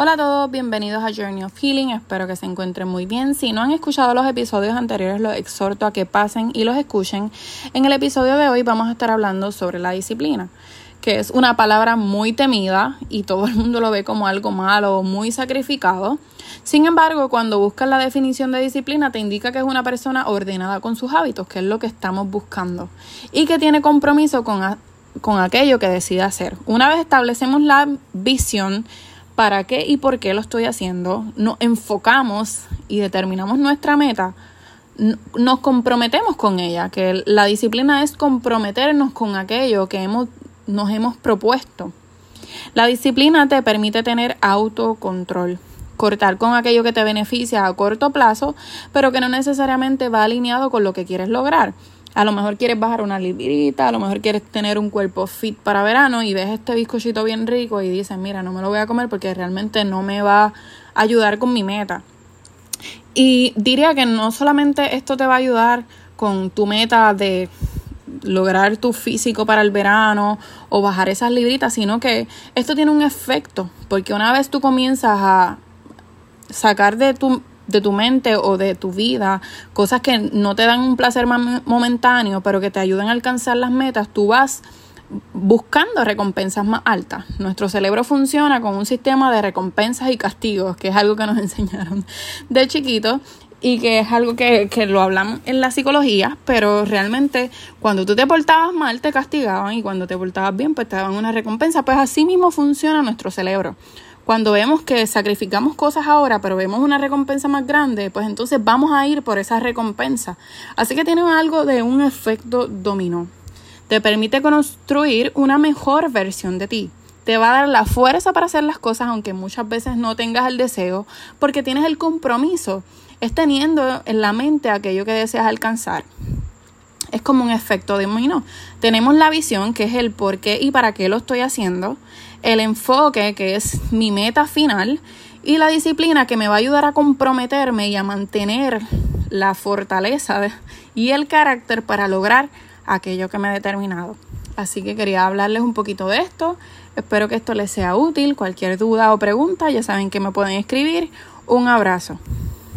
Hola a todos, bienvenidos a Journey of Healing, espero que se encuentren muy bien. Si no han escuchado los episodios anteriores, los exhorto a que pasen y los escuchen. En el episodio de hoy vamos a estar hablando sobre la disciplina, que es una palabra muy temida y todo el mundo lo ve como algo malo o muy sacrificado. Sin embargo, cuando buscas la definición de disciplina, te indica que es una persona ordenada con sus hábitos, que es lo que estamos buscando, y que tiene compromiso con, con aquello que decide hacer. Una vez establecemos la visión, para qué y por qué lo estoy haciendo, nos enfocamos y determinamos nuestra meta, nos comprometemos con ella, que la disciplina es comprometernos con aquello que hemos, nos hemos propuesto. La disciplina te permite tener autocontrol, cortar con aquello que te beneficia a corto plazo, pero que no necesariamente va alineado con lo que quieres lograr. A lo mejor quieres bajar una librita, a lo mejor quieres tener un cuerpo fit para verano y ves este bizcochito bien rico y dices, mira, no me lo voy a comer porque realmente no me va a ayudar con mi meta. Y diría que no solamente esto te va a ayudar con tu meta de lograr tu físico para el verano o bajar esas libritas, sino que esto tiene un efecto, porque una vez tú comienzas a sacar de tu de tu mente o de tu vida, cosas que no te dan un placer momentáneo, pero que te ayudan a alcanzar las metas, tú vas buscando recompensas más altas. Nuestro cerebro funciona con un sistema de recompensas y castigos, que es algo que nos enseñaron de chiquito y que es algo que, que lo hablamos en la psicología, pero realmente cuando tú te portabas mal te castigaban y cuando te portabas bien pues te daban una recompensa, pues así mismo funciona nuestro cerebro cuando vemos que sacrificamos cosas ahora, pero vemos una recompensa más grande, pues entonces vamos a ir por esa recompensa. Así que tiene algo de un efecto dominó. Te permite construir una mejor versión de ti. Te va a dar la fuerza para hacer las cosas, aunque muchas veces no tengas el deseo, porque tienes el compromiso. Es teniendo en la mente aquello que deseas alcanzar. Es como un efecto dominó. Tenemos la visión, que es el por qué y para qué lo estoy haciendo el enfoque, que es mi meta final, y la disciplina que me va a ayudar a comprometerme y a mantener la fortaleza y el carácter para lograr aquello que me he determinado. Así que quería hablarles un poquito de esto. Espero que esto les sea útil. Cualquier duda o pregunta ya saben que me pueden escribir. Un abrazo.